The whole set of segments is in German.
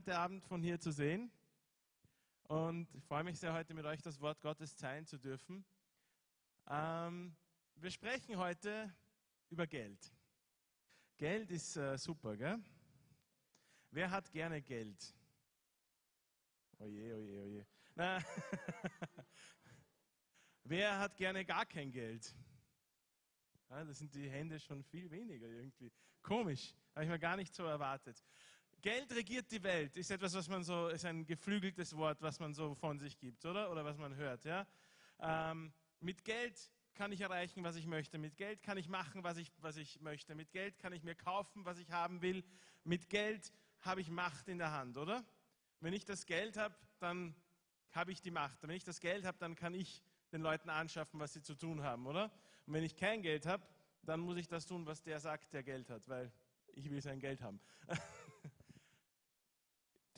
heute Abend von hier zu sehen und ich freue mich sehr, heute mit euch das Wort Gottes teilen zu dürfen. Ähm, wir sprechen heute über Geld. Geld ist äh, super, gell? Wer hat gerne Geld? Oje, oje, oje. Na, Wer hat gerne gar kein Geld? Ja, das sind die Hände schon viel weniger irgendwie. Komisch, habe ich mir gar nicht so erwartet. Geld regiert die Welt, ist etwas, was man so, ist ein geflügeltes Wort, was man so von sich gibt, oder? Oder was man hört, ja? Ähm, mit Geld kann ich erreichen, was ich möchte. Mit Geld kann ich machen, was ich, was ich möchte. Mit Geld kann ich mir kaufen, was ich haben will. Mit Geld habe ich Macht in der Hand, oder? Wenn ich das Geld habe, dann habe ich die Macht. Wenn ich das Geld habe, dann kann ich den Leuten anschaffen, was sie zu tun haben, oder? Und wenn ich kein Geld habe, dann muss ich das tun, was der sagt, der Geld hat, weil ich will sein Geld haben.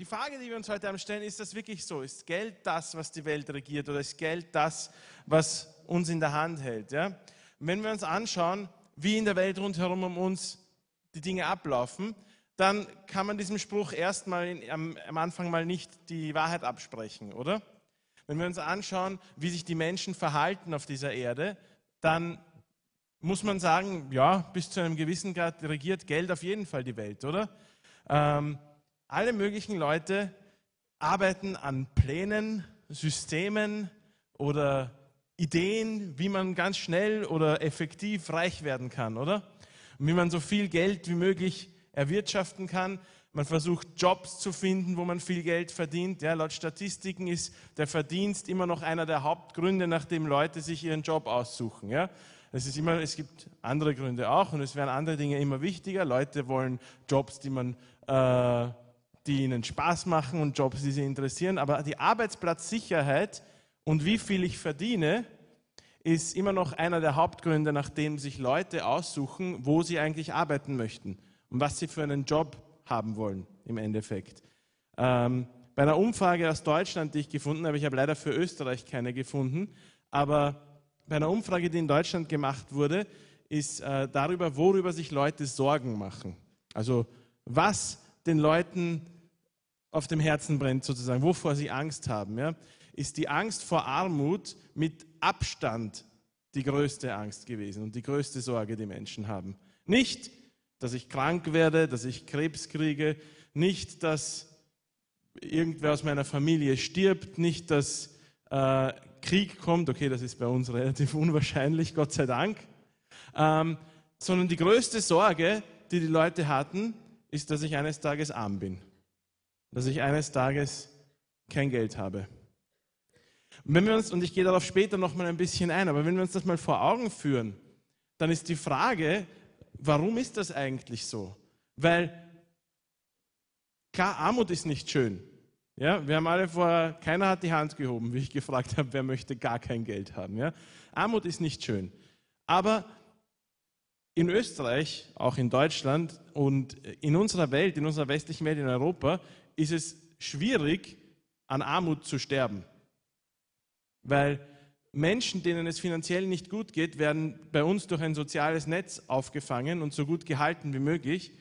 Die Frage, die wir uns heute stellen, ist das wirklich so? Ist Geld das, was die Welt regiert oder ist Geld das, was uns in der Hand hält? Ja? Wenn wir uns anschauen, wie in der Welt rundherum um uns die Dinge ablaufen, dann kann man diesem Spruch erstmal am, am Anfang mal nicht die Wahrheit absprechen, oder? Wenn wir uns anschauen, wie sich die Menschen verhalten auf dieser Erde, dann muss man sagen, ja, bis zu einem gewissen Grad regiert Geld auf jeden Fall die Welt, oder? Ähm, alle möglichen Leute arbeiten an Plänen, Systemen oder Ideen, wie man ganz schnell oder effektiv reich werden kann, oder? Wie man so viel Geld wie möglich erwirtschaften kann. Man versucht Jobs zu finden, wo man viel Geld verdient. Ja, laut Statistiken ist der Verdienst immer noch einer der Hauptgründe, nachdem Leute sich ihren Job aussuchen. Ja. Es, ist immer, es gibt andere Gründe auch und es werden andere Dinge immer wichtiger. Leute wollen Jobs, die man äh, die ihnen Spaß machen und Jobs, die sie interessieren. Aber die Arbeitsplatzsicherheit und wie viel ich verdiene, ist immer noch einer der Hauptgründe, nachdem sich Leute aussuchen, wo sie eigentlich arbeiten möchten und was sie für einen Job haben wollen im Endeffekt. Ähm, bei einer Umfrage aus Deutschland, die ich gefunden habe, ich habe leider für Österreich keine gefunden, aber bei einer Umfrage, die in Deutschland gemacht wurde, ist äh, darüber, worüber sich Leute Sorgen machen. Also was den Leuten auf dem Herzen brennt, sozusagen, wovor sie Angst haben, ja, ist die Angst vor Armut mit Abstand die größte Angst gewesen und die größte Sorge, die Menschen haben. Nicht, dass ich krank werde, dass ich Krebs kriege, nicht, dass irgendwer aus meiner Familie stirbt, nicht, dass äh, Krieg kommt, okay, das ist bei uns relativ unwahrscheinlich, Gott sei Dank, ähm, sondern die größte Sorge, die die Leute hatten, ist, dass ich eines Tages arm bin dass ich eines Tages kein Geld habe. Und, wenn wir uns, und ich gehe darauf später noch mal ein bisschen ein, aber wenn wir uns das mal vor Augen führen, dann ist die Frage, warum ist das eigentlich so? Weil klar, Armut ist nicht schön. Ja, wir haben alle vor, keiner hat die Hand gehoben, wie ich gefragt habe, wer möchte gar kein Geld haben. Ja? Armut ist nicht schön. Aber in Österreich, auch in Deutschland und in unserer Welt, in unserer westlichen Welt, in Europa, ist es schwierig, an Armut zu sterben. Weil Menschen, denen es finanziell nicht gut geht, werden bei uns durch ein soziales Netz aufgefangen und so gut gehalten wie möglich.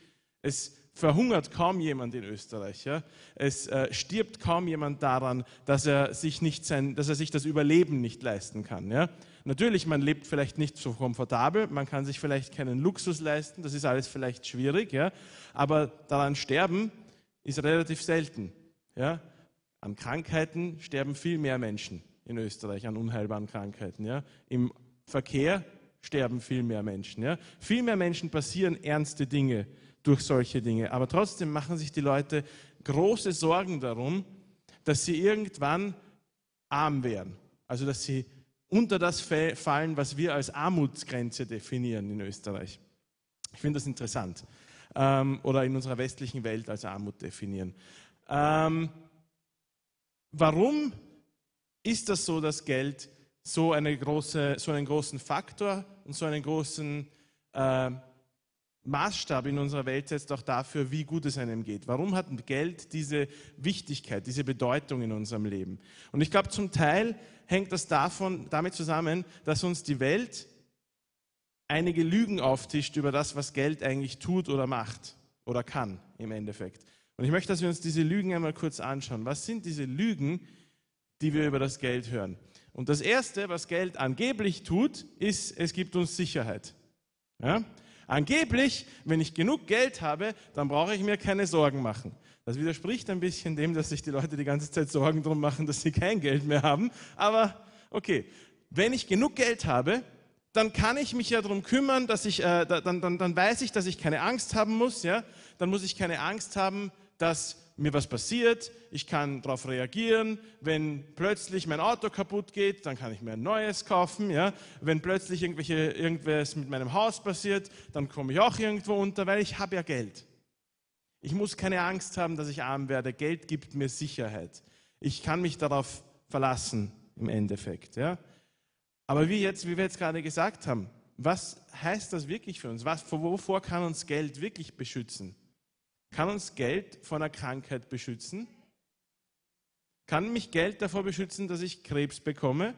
Es verhungert kaum jemand in Österreich. Ja? Es äh, stirbt kaum jemand daran, dass er, sich nicht sein, dass er sich das Überleben nicht leisten kann. Ja? Natürlich, man lebt vielleicht nicht so komfortabel, man kann sich vielleicht keinen Luxus leisten, das ist alles vielleicht schwierig, ja? aber daran sterben ist relativ selten. Ja? An Krankheiten sterben viel mehr Menschen in Österreich, an unheilbaren Krankheiten. Ja? Im Verkehr sterben viel mehr Menschen. Ja? Viel mehr Menschen passieren ernste Dinge durch solche Dinge. Aber trotzdem machen sich die Leute große Sorgen darum, dass sie irgendwann arm werden. Also dass sie unter das fallen, was wir als Armutsgrenze definieren in Österreich. Ich finde das interessant ähm, oder in unserer westlichen Welt als Armut definieren. Ähm, warum ist das so, dass Geld so, eine große, so einen großen Faktor und so einen großen äh, Maßstab in unserer Welt setzt auch dafür, wie gut es einem geht. Warum hat Geld diese Wichtigkeit, diese Bedeutung in unserem Leben? Und ich glaube, zum Teil hängt das davon, damit zusammen, dass uns die Welt einige Lügen auftischt über das, was Geld eigentlich tut oder macht oder kann im Endeffekt. Und ich möchte, dass wir uns diese Lügen einmal kurz anschauen. Was sind diese Lügen, die wir über das Geld hören? Und das Erste, was Geld angeblich tut, ist, es gibt uns Sicherheit. Ja? Angeblich, wenn ich genug Geld habe, dann brauche ich mir keine Sorgen machen. Das widerspricht ein bisschen dem, dass sich die Leute die ganze Zeit Sorgen darum machen, dass sie kein Geld mehr haben. Aber okay, wenn ich genug Geld habe, dann kann ich mich ja darum kümmern, dass ich, äh, dann, dann, dann weiß ich, dass ich keine Angst haben muss. Ja? Dann muss ich keine Angst haben, dass mir was passiert, ich kann darauf reagieren. Wenn plötzlich mein Auto kaputt geht, dann kann ich mir ein neues kaufen. Ja? Wenn plötzlich irgendwelche, irgendwas mit meinem Haus passiert, dann komme ich auch irgendwo unter, weil ich habe ja Geld. Ich muss keine Angst haben, dass ich arm werde. Geld gibt mir Sicherheit. Ich kann mich darauf verlassen im Endeffekt. Ja? Aber wie, jetzt, wie wir jetzt gerade gesagt haben, was heißt das wirklich für uns? Was, wovor kann uns Geld wirklich beschützen? Kann uns Geld vor einer Krankheit beschützen? Kann mich Geld davor beschützen, dass ich Krebs bekomme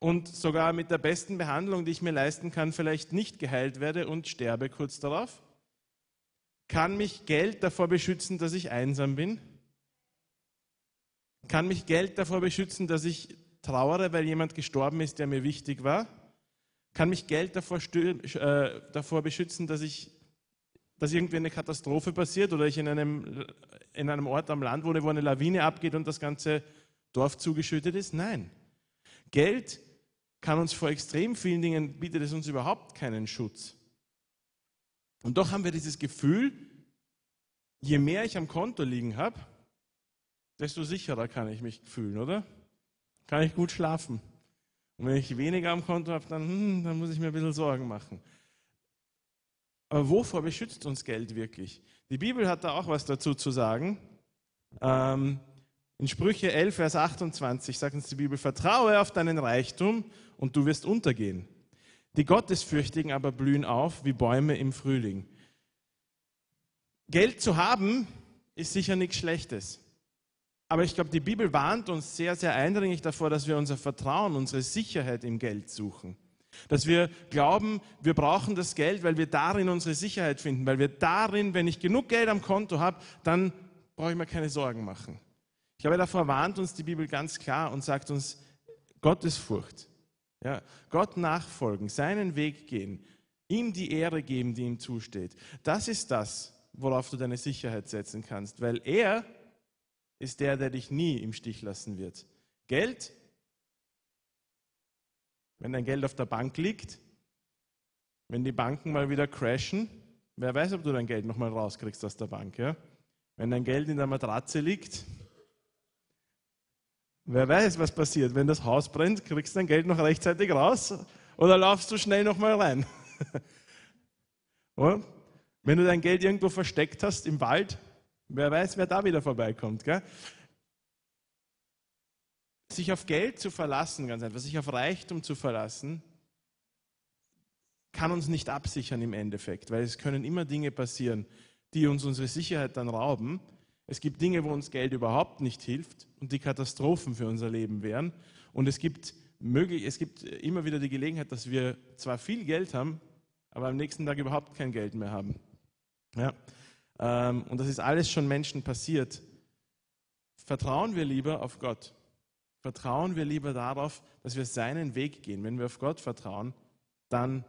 und sogar mit der besten Behandlung, die ich mir leisten kann, vielleicht nicht geheilt werde und sterbe kurz darauf? Kann mich Geld davor beschützen, dass ich einsam bin? Kann mich Geld davor beschützen, dass ich trauere, weil jemand gestorben ist, der mir wichtig war? Kann mich Geld davor, äh, davor beschützen, dass ich dass irgendwie eine Katastrophe passiert oder ich in einem, in einem Ort am Land wohne, wo eine Lawine abgeht und das ganze Dorf zugeschüttet ist? Nein. Geld kann uns vor extrem vielen Dingen, bietet es uns überhaupt keinen Schutz. Und doch haben wir dieses Gefühl, je mehr ich am Konto liegen habe, desto sicherer kann ich mich fühlen, oder? Kann ich gut schlafen. Und wenn ich weniger am Konto habe, dann, hm, dann muss ich mir ein bisschen Sorgen machen. Aber wovor beschützt uns Geld wirklich? Die Bibel hat da auch was dazu zu sagen. Ähm, in Sprüche 11, Vers 28 sagt uns die Bibel, vertraue auf deinen Reichtum und du wirst untergehen. Die Gottesfürchtigen aber blühen auf wie Bäume im Frühling. Geld zu haben ist sicher nichts Schlechtes. Aber ich glaube, die Bibel warnt uns sehr, sehr eindringlich davor, dass wir unser Vertrauen, unsere Sicherheit im Geld suchen. Dass wir glauben, wir brauchen das Geld, weil wir darin unsere Sicherheit finden, weil wir darin, wenn ich genug Geld am Konto habe, dann brauche ich mir keine Sorgen machen. Ich glaube, davor warnt uns die Bibel ganz klar und sagt uns, Gottesfurcht, ja, Gott nachfolgen, seinen Weg gehen, ihm die Ehre geben, die ihm zusteht. Das ist das, worauf du deine Sicherheit setzen kannst, weil er ist der, der dich nie im Stich lassen wird. Geld wenn dein Geld auf der Bank liegt, wenn die Banken mal wieder crashen, wer weiß, ob du dein Geld nochmal rauskriegst aus der Bank. Ja? Wenn dein Geld in der Matratze liegt, wer weiß, was passiert. Wenn das Haus brennt, kriegst du dein Geld noch rechtzeitig raus oder laufst du schnell nochmal rein. Wenn du dein Geld irgendwo versteckt hast im Wald, wer weiß, wer da wieder vorbeikommt. Gell? Sich auf Geld zu verlassen, ganz einfach, sich auf Reichtum zu verlassen, kann uns nicht absichern im Endeffekt, weil es können immer Dinge passieren, die uns unsere Sicherheit dann rauben. Es gibt Dinge, wo uns Geld überhaupt nicht hilft und die Katastrophen für unser Leben wären. Und es gibt, möglich, es gibt immer wieder die Gelegenheit, dass wir zwar viel Geld haben, aber am nächsten Tag überhaupt kein Geld mehr haben. Ja? Ähm, und das ist alles schon Menschen passiert. Vertrauen wir lieber auf Gott vertrauen wir lieber darauf, dass wir seinen Weg gehen. Wenn wir auf Gott vertrauen, dann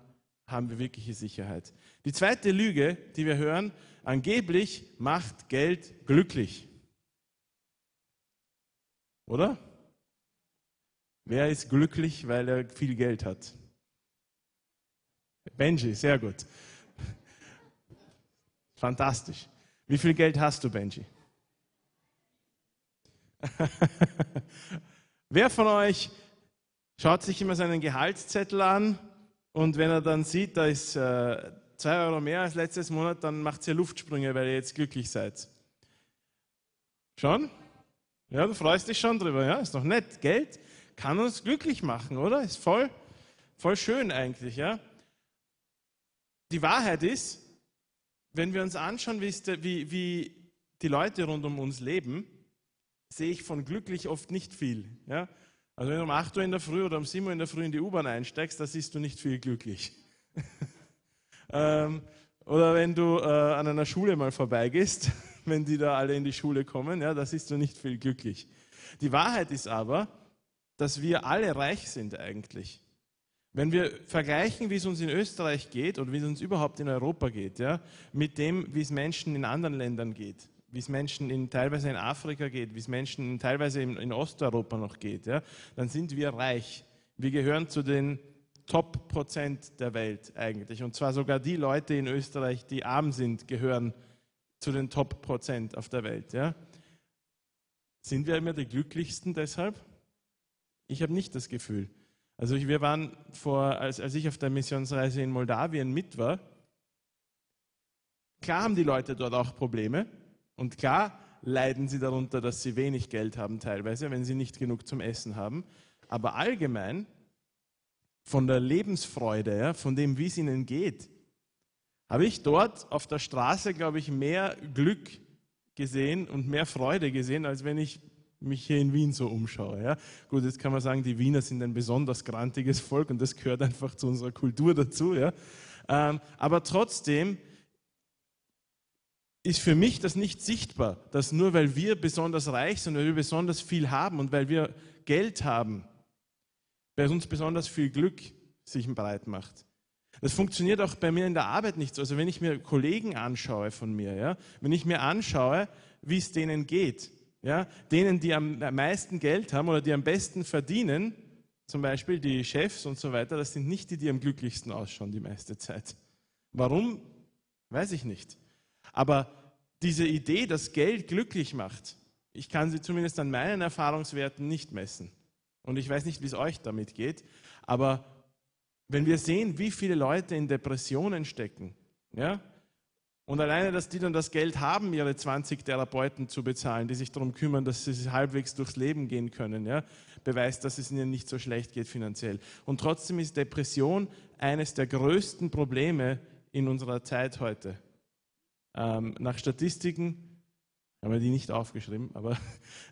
haben wir wirkliche Sicherheit. Die zweite Lüge, die wir hören, angeblich macht Geld glücklich. Oder? Wer ist glücklich, weil er viel Geld hat? Benji, sehr gut. Fantastisch. Wie viel Geld hast du, Benji? Wer von euch schaut sich immer seinen Gehaltszettel an und wenn er dann sieht, da ist äh, Euro mehr als letztes Monat, dann macht ihr Luftsprünge, weil ihr jetzt glücklich seid? Schon? Ja, du freust dich schon drüber, ja? Ist doch nett. Geld kann uns glücklich machen, oder? Ist voll, voll schön eigentlich, ja? Die Wahrheit ist, wenn wir uns anschauen, wie, wie die Leute rund um uns leben, sehe ich von glücklich oft nicht viel. Ja? Also wenn du um 8 Uhr in der Früh oder um 7 Uhr in der Früh in die U-Bahn einsteigst, da siehst du nicht viel glücklich. ähm, oder wenn du äh, an einer Schule mal vorbeigehst, wenn die da alle in die Schule kommen. Ja, das ist so nicht viel glücklich. Die Wahrheit ist aber, dass wir alle reich sind eigentlich. Wenn wir vergleichen, wie es uns in Österreich geht oder wie es uns überhaupt in Europa geht, ja, mit dem, wie es Menschen in anderen Ländern geht, wie es Menschen in, teilweise in Afrika geht, wie es Menschen teilweise in, in Osteuropa noch geht, ja, dann sind wir reich. Wir gehören zu den Top-Prozent der Welt eigentlich. Und zwar sogar die Leute in Österreich, die arm sind, gehören zu den Top-Prozent auf der Welt. Ja. Sind wir immer die glücklichsten deshalb? Ich habe nicht das Gefühl. Also wir waren vor, als, als ich auf der Missionsreise in Moldawien mit war, klar haben die Leute dort auch Probleme und klar leiden sie darunter, dass sie wenig Geld haben teilweise, wenn sie nicht genug zum Essen haben. Aber allgemein von der Lebensfreude, ja, von dem, wie es ihnen geht, habe ich dort auf der Straße, glaube ich, mehr Glück gesehen und mehr Freude gesehen, als wenn ich mich hier in Wien so umschaue. Ja. Gut, jetzt kann man sagen, die Wiener sind ein besonders grantiges Volk und das gehört einfach zu unserer Kultur dazu. Ja. Ähm, aber trotzdem ist für mich das nicht sichtbar, dass nur weil wir besonders reich sind, weil wir besonders viel haben und weil wir Geld haben, bei uns besonders viel Glück sich breit macht. Das funktioniert auch bei mir in der Arbeit nicht so. Also wenn ich mir Kollegen anschaue von mir, ja, wenn ich mir anschaue, wie es denen geht, ja, denen, die am meisten Geld haben oder die am besten verdienen, zum Beispiel die Chefs und so weiter, das sind nicht die, die am glücklichsten ausschauen die meiste Zeit. Warum? Weiß ich nicht. Aber diese Idee, dass Geld glücklich macht, ich kann sie zumindest an meinen Erfahrungswerten nicht messen. Und ich weiß nicht, wie es euch damit geht, aber wenn wir sehen, wie viele Leute in Depressionen stecken, ja, und alleine, dass die dann das Geld haben, ihre 20 Therapeuten zu bezahlen, die sich darum kümmern, dass sie halbwegs durchs Leben gehen können, ja, beweist, dass es ihnen nicht so schlecht geht finanziell. Und trotzdem ist Depression eines der größten Probleme in unserer Zeit heute. Ähm, nach Statistiken, haben wir die nicht aufgeschrieben, aber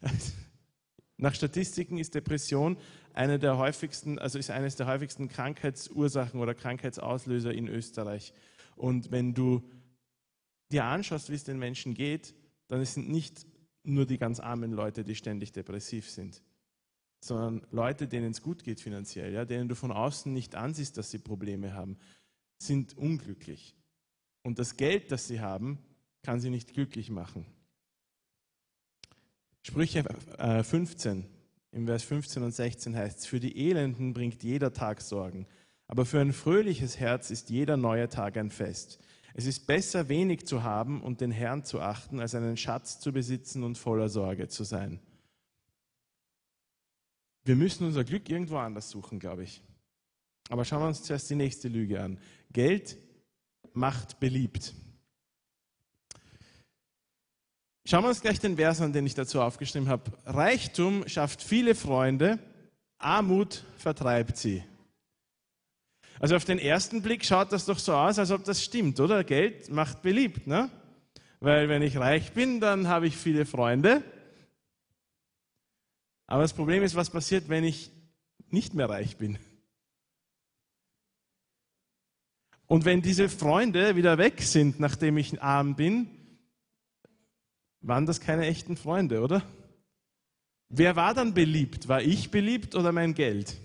nach Statistiken ist Depression eine der häufigsten, also ist eines der häufigsten Krankheitsursachen oder Krankheitsauslöser in Österreich. Und wenn du dir anschaust, wie es den Menschen geht, dann sind nicht nur die ganz armen Leute, die ständig depressiv sind, sondern Leute, denen es gut geht finanziell, ja, denen du von außen nicht ansiehst, dass sie Probleme haben, sind unglücklich. Und das Geld, das sie haben, kann sie nicht glücklich machen. Sprüche 15, äh, im Vers 15 und 16 heißt es, für die Elenden bringt jeder Tag Sorgen, aber für ein fröhliches Herz ist jeder neue Tag ein Fest. Es ist besser, wenig zu haben und den Herrn zu achten, als einen Schatz zu besitzen und voller Sorge zu sein. Wir müssen unser Glück irgendwo anders suchen, glaube ich. Aber schauen wir uns zuerst die nächste Lüge an. Geld macht beliebt. Schauen wir uns gleich den Vers an, den ich dazu aufgeschrieben habe. Reichtum schafft viele Freunde, Armut vertreibt sie. Also auf den ersten Blick schaut das doch so aus, als ob das stimmt, oder? Geld macht beliebt, ne? Weil wenn ich reich bin, dann habe ich viele Freunde. Aber das Problem ist, was passiert, wenn ich nicht mehr reich bin? Und wenn diese Freunde wieder weg sind, nachdem ich arm bin, waren das keine echten Freunde, oder? Wer war dann beliebt? War ich beliebt oder mein Geld?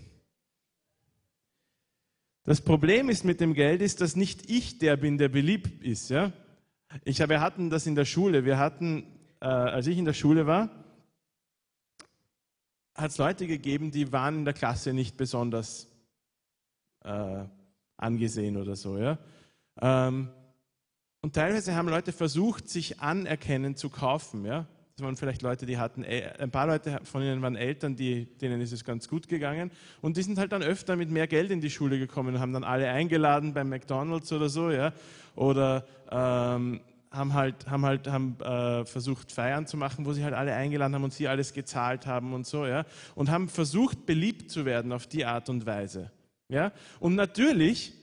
Das Problem ist mit dem Geld ist, dass nicht ich der bin, der beliebt ist. Ja? Ich, wir hatten das in der Schule. Wir hatten, äh, als ich in der Schule war, hat es Leute gegeben, die waren in der Klasse nicht besonders äh, angesehen oder so. Ja? Ähm, und teilweise haben Leute versucht, sich Anerkennen zu kaufen. Ja? Das waren vielleicht Leute, die hatten, ein paar Leute von ihnen waren Eltern, die, denen ist es ganz gut gegangen. Und die sind halt dann öfter mit mehr Geld in die Schule gekommen und haben dann alle eingeladen beim McDonalds oder so, ja. Oder ähm, haben halt, haben halt haben, äh, versucht, Feiern zu machen, wo sie halt alle eingeladen haben und sie alles gezahlt haben und so, ja. Und haben versucht, beliebt zu werden auf die Art und Weise. Ja. Und natürlich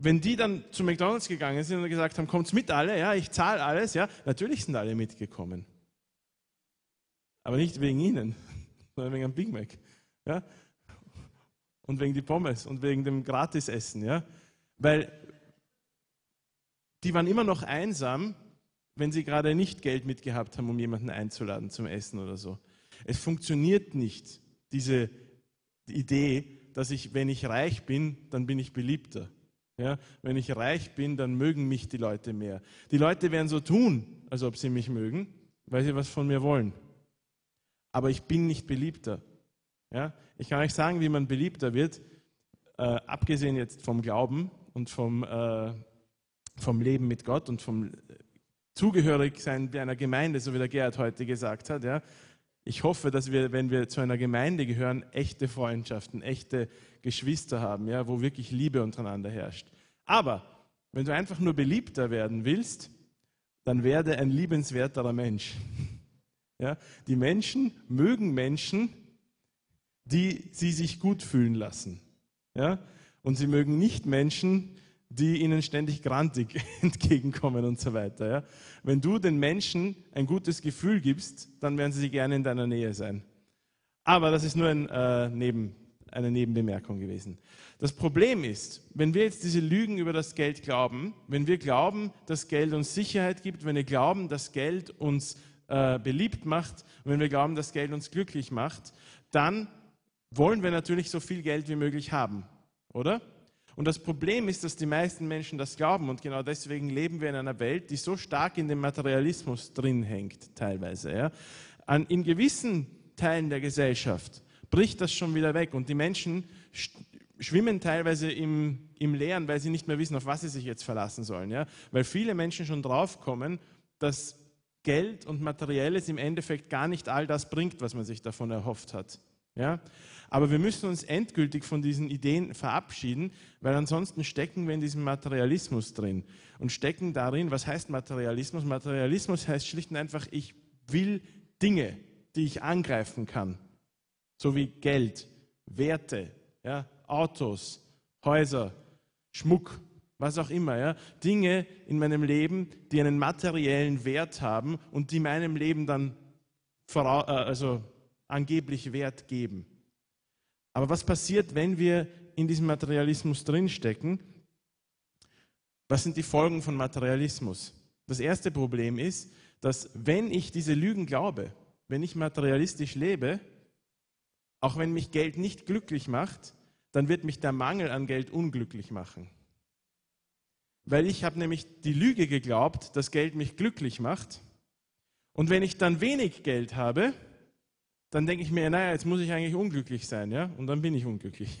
wenn die dann zu McDonalds gegangen sind und gesagt haben, kommt's mit alle, ja, ich zahle alles, ja, natürlich sind alle mitgekommen. Aber nicht wegen ihnen, sondern wegen dem Big Mac. Ja? Und wegen die Pommes und wegen dem Gratisessen. Ja? Weil die waren immer noch einsam, wenn sie gerade nicht Geld mitgehabt haben, um jemanden einzuladen zum Essen oder so. Es funktioniert nicht, diese Idee, dass ich, wenn ich reich bin, dann bin ich beliebter. Ja, wenn ich reich bin, dann mögen mich die Leute mehr. Die Leute werden so tun, als ob sie mich mögen, weil sie was von mir wollen. Aber ich bin nicht beliebter. Ja, ich kann euch sagen, wie man beliebter wird, äh, abgesehen jetzt vom Glauben und vom, äh, vom Leben mit Gott und vom Zugehörigsein einer Gemeinde, so wie der Gerhard heute gesagt hat. Ja. Ich hoffe, dass wir, wenn wir zu einer Gemeinde gehören, echte Freundschaften, echte Geschwister haben, ja, wo wirklich Liebe untereinander herrscht. Aber wenn du einfach nur beliebter werden willst, dann werde ein liebenswerterer Mensch. Ja, die Menschen mögen Menschen, die sie sich gut fühlen lassen. Ja, und sie mögen nicht Menschen, die ihnen ständig grantig entgegenkommen und so weiter. Ja? Wenn du den Menschen ein gutes Gefühl gibst, dann werden sie gerne in deiner Nähe sein. Aber das ist nur ein, äh, Neben, eine Nebenbemerkung gewesen. Das Problem ist, wenn wir jetzt diese Lügen über das Geld glauben, wenn wir glauben, dass Geld uns Sicherheit gibt, wenn wir glauben, dass Geld uns äh, beliebt macht, wenn wir glauben, dass Geld uns glücklich macht, dann wollen wir natürlich so viel Geld wie möglich haben, oder? Und das Problem ist, dass die meisten Menschen das glauben und genau deswegen leben wir in einer Welt, die so stark in dem Materialismus drin hängt, teilweise. Ja. An, in gewissen Teilen der Gesellschaft bricht das schon wieder weg und die Menschen schwimmen teilweise im, im Leeren, weil sie nicht mehr wissen, auf was sie sich jetzt verlassen sollen. Ja. Weil viele Menschen schon draufkommen, dass Geld und Materielles im Endeffekt gar nicht all das bringt, was man sich davon erhofft hat. Ja? Aber wir müssen uns endgültig von diesen Ideen verabschieden, weil ansonsten stecken wir in diesem Materialismus drin und stecken darin, was heißt Materialismus? Materialismus heißt schlicht und einfach, ich will Dinge, die ich angreifen kann, so wie Geld, Werte, ja, Autos, Häuser, Schmuck, was auch immer, ja, Dinge in meinem Leben, die einen materiellen Wert haben und die meinem Leben dann äh, also angeblich Wert geben. Aber was passiert, wenn wir in diesem Materialismus drinstecken? Was sind die Folgen von Materialismus? Das erste Problem ist, dass wenn ich diese Lügen glaube, wenn ich materialistisch lebe, auch wenn mich Geld nicht glücklich macht, dann wird mich der Mangel an Geld unglücklich machen. Weil ich habe nämlich die Lüge geglaubt, dass Geld mich glücklich macht. Und wenn ich dann wenig Geld habe, dann denke ich mir, naja, jetzt muss ich eigentlich unglücklich sein, ja, und dann bin ich unglücklich.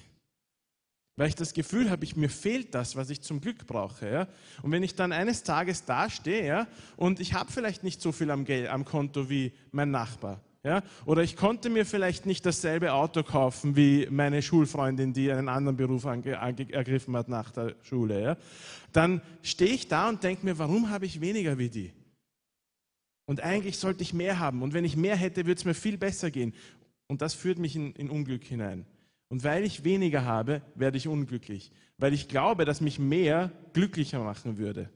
Weil ich das Gefühl habe, ich, mir fehlt das, was ich zum Glück brauche. Ja? Und wenn ich dann eines Tages dastehe ja, und ich habe vielleicht nicht so viel am, Geld, am Konto wie mein Nachbar, ja? Oder ich konnte mir vielleicht nicht dasselbe Auto kaufen wie meine Schulfreundin, die einen anderen Beruf ergriffen hat nach der Schule. Ja? Dann stehe ich da und denke mir, warum habe ich weniger wie die? Und eigentlich sollte ich mehr haben. Und wenn ich mehr hätte, würde es mir viel besser gehen. Und das führt mich in, in Unglück hinein. Und weil ich weniger habe, werde ich unglücklich. Weil ich glaube, dass mich mehr glücklicher machen würde.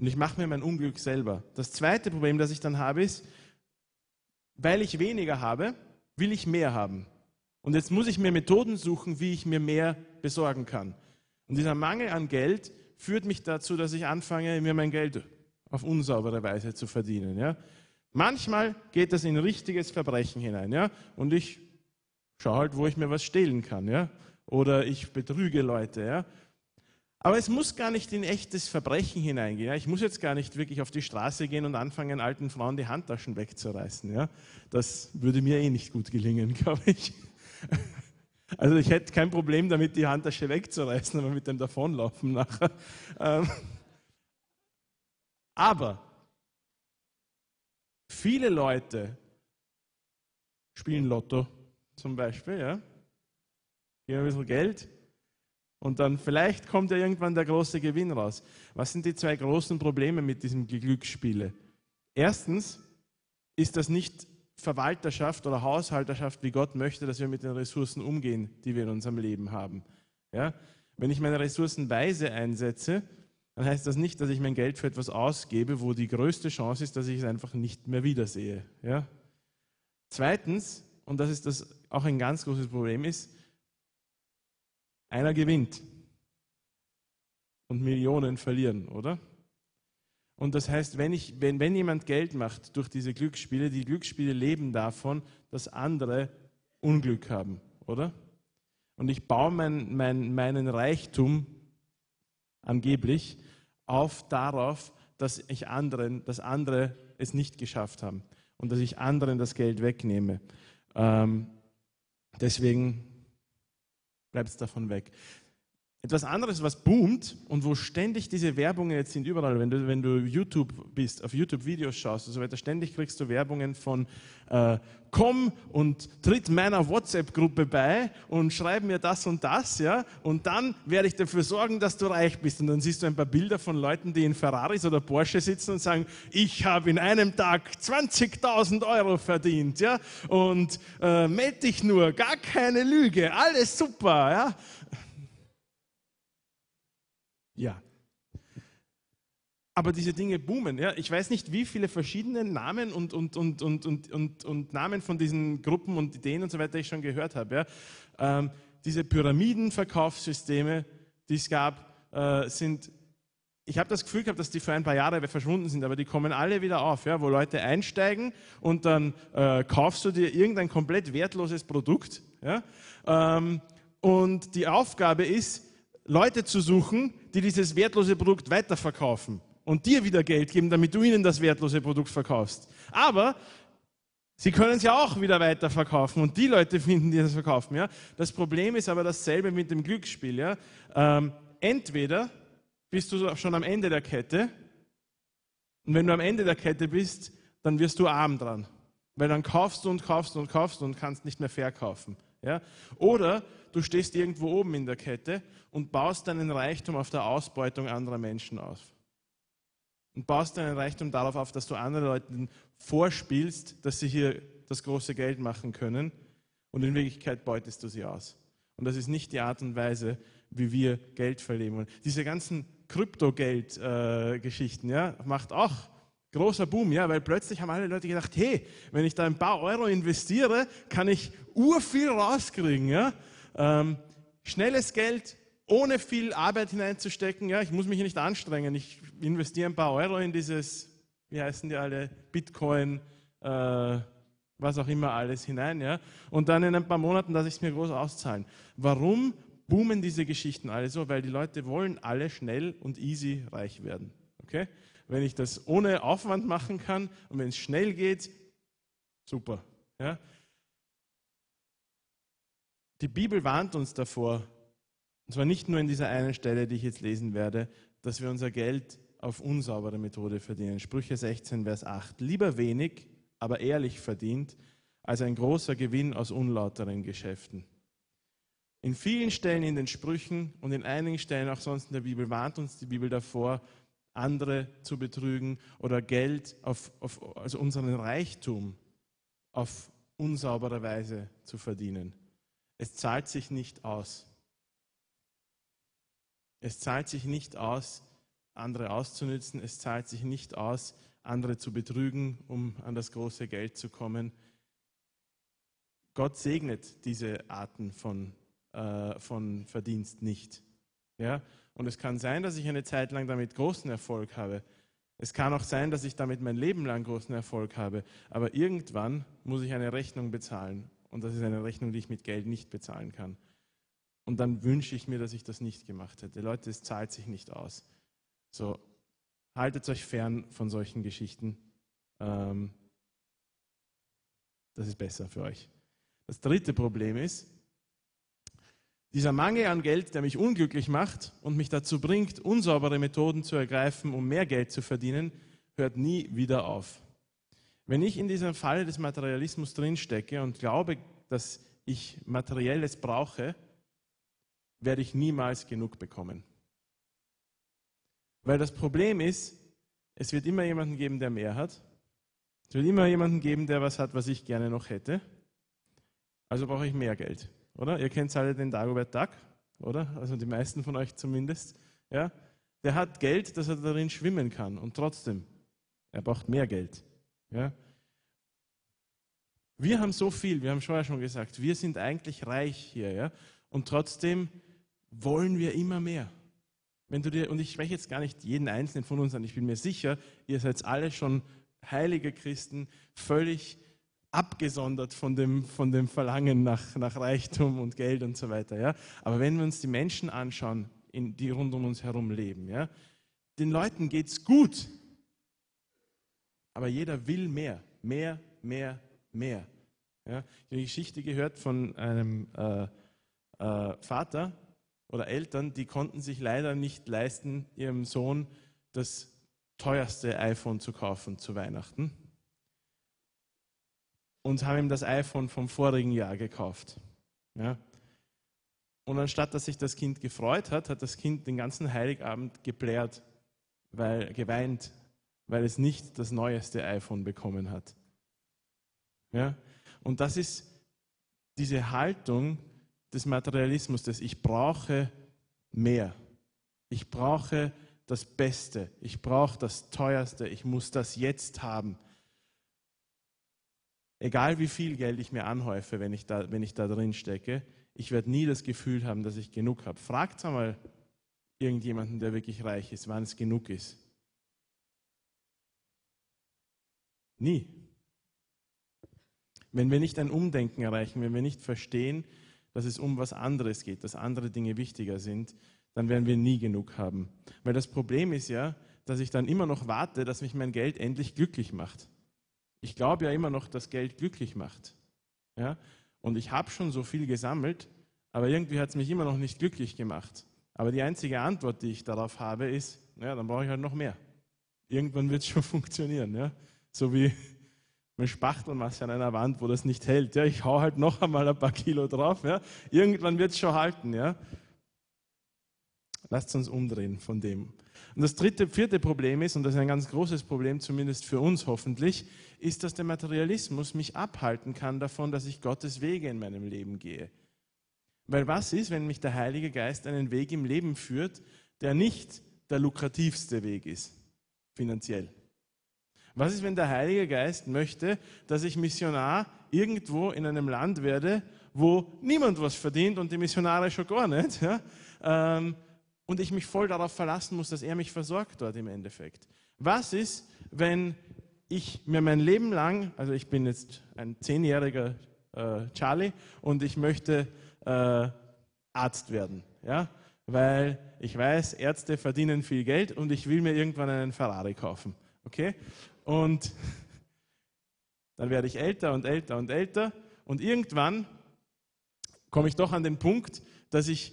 Und ich mache mir mein Unglück selber. Das zweite Problem, das ich dann habe, ist, weil ich weniger habe, will ich mehr haben. Und jetzt muss ich mir Methoden suchen, wie ich mir mehr besorgen kann. Und dieser Mangel an Geld führt mich dazu, dass ich anfange, mir mein Geld auf unsaubere Weise zu verdienen. Ja? Manchmal geht das in richtiges Verbrechen hinein. Ja? Und ich schaue halt, wo ich mir was stehlen kann. Ja? Oder ich betrüge Leute. Ja? Aber es muss gar nicht in echtes Verbrechen hineingehen. Ich muss jetzt gar nicht wirklich auf die Straße gehen und anfangen, alten Frauen die Handtaschen wegzureißen. Das würde mir eh nicht gut gelingen, glaube ich. Also ich hätte kein Problem damit, die Handtasche wegzureißen, aber mit dem Davonlaufen nachher. Ähm, aber viele Leute spielen Lotto zum Beispiel, ja, geben ein bisschen Geld und dann vielleicht kommt ja irgendwann der große Gewinn raus. Was sind die zwei großen Probleme mit diesem Glücksspiele? Erstens ist das nicht Verwalterschaft oder Haushalterschaft, wie Gott möchte, dass wir mit den Ressourcen umgehen, die wir in unserem Leben haben. Ja? Wenn ich meine Ressourcen weise einsetze, dann heißt das nicht, dass ich mein Geld für etwas ausgebe, wo die größte Chance ist, dass ich es einfach nicht mehr wiedersehe. Ja? Zweitens, und das ist das auch ein ganz großes Problem ist, einer gewinnt und Millionen verlieren, oder? Und das heißt, wenn, ich, wenn, wenn jemand Geld macht durch diese Glücksspiele, die Glücksspiele leben davon, dass andere Unglück haben, oder? Und ich baue mein, mein, meinen Reichtum angeblich auf darauf, dass ich anderen, dass andere es nicht geschafft haben und dass ich anderen das Geld wegnehme. Ähm, deswegen bleibt es davon weg. Etwas anderes, was boomt und wo ständig diese Werbungen jetzt sind, überall, wenn du, wenn du YouTube bist, auf YouTube Videos schaust und so weiter, ständig kriegst du Werbungen von äh, komm und tritt meiner WhatsApp-Gruppe bei und schreib mir das und das, ja, und dann werde ich dafür sorgen, dass du reich bist. Und dann siehst du ein paar Bilder von Leuten, die in Ferraris oder Porsche sitzen und sagen, ich habe in einem Tag 20.000 Euro verdient, ja, und äh, melde dich nur, gar keine Lüge, alles super, ja. Ja. Aber diese Dinge boomen. Ja? Ich weiß nicht, wie viele verschiedene Namen und, und, und, und, und, und, und Namen von diesen Gruppen und Ideen und so weiter ich schon gehört habe. Ja? Ähm, diese Pyramidenverkaufssysteme, die es gab, äh, sind ich habe das Gefühl gehabt, dass die für ein paar Jahre verschwunden sind, aber die kommen alle wieder auf, ja, wo Leute einsteigen und dann äh, kaufst du dir irgendein komplett wertloses Produkt. Ja, ähm, und die Aufgabe ist, Leute zu suchen, die dieses wertlose Produkt weiterverkaufen und dir wieder Geld geben, damit du ihnen das wertlose Produkt verkaufst. Aber sie können es ja auch wieder weiterverkaufen und die Leute finden, die das verkaufen. Ja? Das Problem ist aber dasselbe mit dem Glücksspiel. Ja? Ähm, entweder bist du schon am Ende der Kette und wenn du am Ende der Kette bist, dann wirst du arm dran. Weil dann kaufst du und kaufst und kaufst und kannst nicht mehr verkaufen. Ja? Oder du stehst irgendwo oben in der Kette und baust deinen Reichtum auf der Ausbeutung anderer Menschen auf. Und baust deinen Reichtum darauf auf, dass du anderen Leuten vorspielst, dass sie hier das große Geld machen können und in Wirklichkeit beutest du sie aus. Und das ist nicht die Art und Weise, wie wir Geld verleben. Diese ganzen Kryptogeld-Geschichten, ja, macht auch großer Boom, ja, weil plötzlich haben alle Leute gedacht, hey, wenn ich da ein paar Euro investiere, kann ich urviel rauskriegen, ja. Ähm, schnelles Geld, ohne viel Arbeit hineinzustecken. Ja, ich muss mich nicht anstrengen. Ich investiere ein paar Euro in dieses, wie heißen die alle, Bitcoin, äh, was auch immer alles hinein. Ja, und dann in ein paar Monaten lasse ich es mir groß auszahlen. Warum boomen diese Geschichten alle so? Weil die Leute wollen alle schnell und easy reich werden. Okay? Wenn ich das ohne Aufwand machen kann und wenn es schnell geht, super. Ja? Die Bibel warnt uns davor, und zwar nicht nur in dieser einen Stelle, die ich jetzt lesen werde, dass wir unser Geld auf unsaubere Methode verdienen. Sprüche 16, Vers 8. Lieber wenig, aber ehrlich verdient, als ein großer Gewinn aus unlauteren Geschäften. In vielen Stellen in den Sprüchen und in einigen Stellen auch sonst in der Bibel warnt uns die Bibel davor, andere zu betrügen oder Geld, auf, auf, also unseren Reichtum auf unsaubere Weise zu verdienen. Es zahlt sich nicht aus. Es zahlt sich nicht aus, andere auszunützen. Es zahlt sich nicht aus, andere zu betrügen, um an das große Geld zu kommen. Gott segnet diese Arten von, äh, von Verdienst nicht. Ja? Und es kann sein, dass ich eine Zeit lang damit großen Erfolg habe. Es kann auch sein, dass ich damit mein Leben lang großen Erfolg habe. Aber irgendwann muss ich eine Rechnung bezahlen. Und das ist eine Rechnung, die ich mit Geld nicht bezahlen kann. Und dann wünsche ich mir, dass ich das nicht gemacht hätte. Leute, es zahlt sich nicht aus. So, haltet euch fern von solchen Geschichten. Ähm, das ist besser für euch. Das dritte Problem ist, dieser Mangel an Geld, der mich unglücklich macht und mich dazu bringt, unsaubere Methoden zu ergreifen, um mehr Geld zu verdienen, hört nie wieder auf. Wenn ich in dieser Falle des Materialismus drinstecke und glaube, dass ich Materielles brauche, werde ich niemals genug bekommen. Weil das Problem ist, es wird immer jemanden geben, der mehr hat. Es wird immer jemanden geben, der was hat, was ich gerne noch hätte. Also brauche ich mehr Geld, oder? Ihr kennt alle den Dagobert Duck, oder? Also die meisten von euch zumindest. Ja? Der hat Geld, dass er darin schwimmen kann und trotzdem, er braucht mehr Geld. Ja? Wir haben so viel, wir haben vorher schon gesagt, wir sind eigentlich reich hier, ja? und trotzdem wollen wir immer mehr. Wenn du dir, und ich spreche jetzt gar nicht jeden einzelnen von uns an, ich bin mir sicher, ihr seid alle schon heilige Christen, völlig abgesondert von dem, von dem Verlangen nach, nach Reichtum und Geld und so weiter. Ja? Aber wenn wir uns die Menschen anschauen, in, die rund um uns herum leben, ja, den Leuten geht es gut. Aber jeder will mehr, mehr, mehr, mehr. Ja? Ich habe eine Geschichte gehört von einem äh, äh, Vater oder Eltern, die konnten sich leider nicht leisten, ihrem Sohn das teuerste iPhone zu kaufen zu Weihnachten und haben ihm das iPhone vom vorigen Jahr gekauft. Ja? Und anstatt dass sich das Kind gefreut hat, hat das Kind den ganzen Heiligabend geblärt, weil, geweint, weil es nicht das neueste iPhone bekommen hat. Ja? Und das ist diese Haltung des Materialismus, dass ich brauche mehr. Ich brauche das Beste. Ich brauche das Teuerste. Ich muss das jetzt haben. Egal wie viel Geld ich mir anhäufe, wenn ich da, wenn ich da drin stecke, ich werde nie das Gefühl haben, dass ich genug habe. Fragt einmal irgendjemanden, der wirklich reich ist, wann es genug ist. Nie. Wenn wir nicht ein Umdenken erreichen, wenn wir nicht verstehen, dass es um was anderes geht, dass andere Dinge wichtiger sind, dann werden wir nie genug haben. Weil das Problem ist ja, dass ich dann immer noch warte, dass mich mein Geld endlich glücklich macht. Ich glaube ja immer noch, dass Geld glücklich macht. Ja? Und ich habe schon so viel gesammelt, aber irgendwie hat es mich immer noch nicht glücklich gemacht. Aber die einzige Antwort, die ich darauf habe, ist, ja, dann brauche ich halt noch mehr. Irgendwann wird es schon funktionieren. Ja? So wie mit Spachtelmasse an einer Wand, wo das nicht hält. Ja? Ich hau halt noch einmal ein paar Kilo drauf. Ja? Irgendwann wird es schon halten. Ja? Lasst uns umdrehen von dem. Und das dritte, vierte Problem ist, und das ist ein ganz großes Problem, zumindest für uns hoffentlich, ist, dass der Materialismus mich abhalten kann davon, dass ich Gottes Wege in meinem Leben gehe. Weil was ist, wenn mich der Heilige Geist einen Weg im Leben führt, der nicht der lukrativste Weg ist, finanziell? Was ist, wenn der Heilige Geist möchte, dass ich Missionar irgendwo in einem Land werde, wo niemand was verdient und die Missionare schon gar nicht? Ja? Ähm, und ich mich voll darauf verlassen muss, dass er mich versorgt dort im Endeffekt. Was ist, wenn ich mir mein Leben lang, also ich bin jetzt ein zehnjähriger äh, Charlie und ich möchte äh, Arzt werden, ja, weil ich weiß, Ärzte verdienen viel Geld und ich will mir irgendwann einen Ferrari kaufen, okay? Und dann werde ich älter und älter und älter und irgendwann komme ich doch an den Punkt, dass ich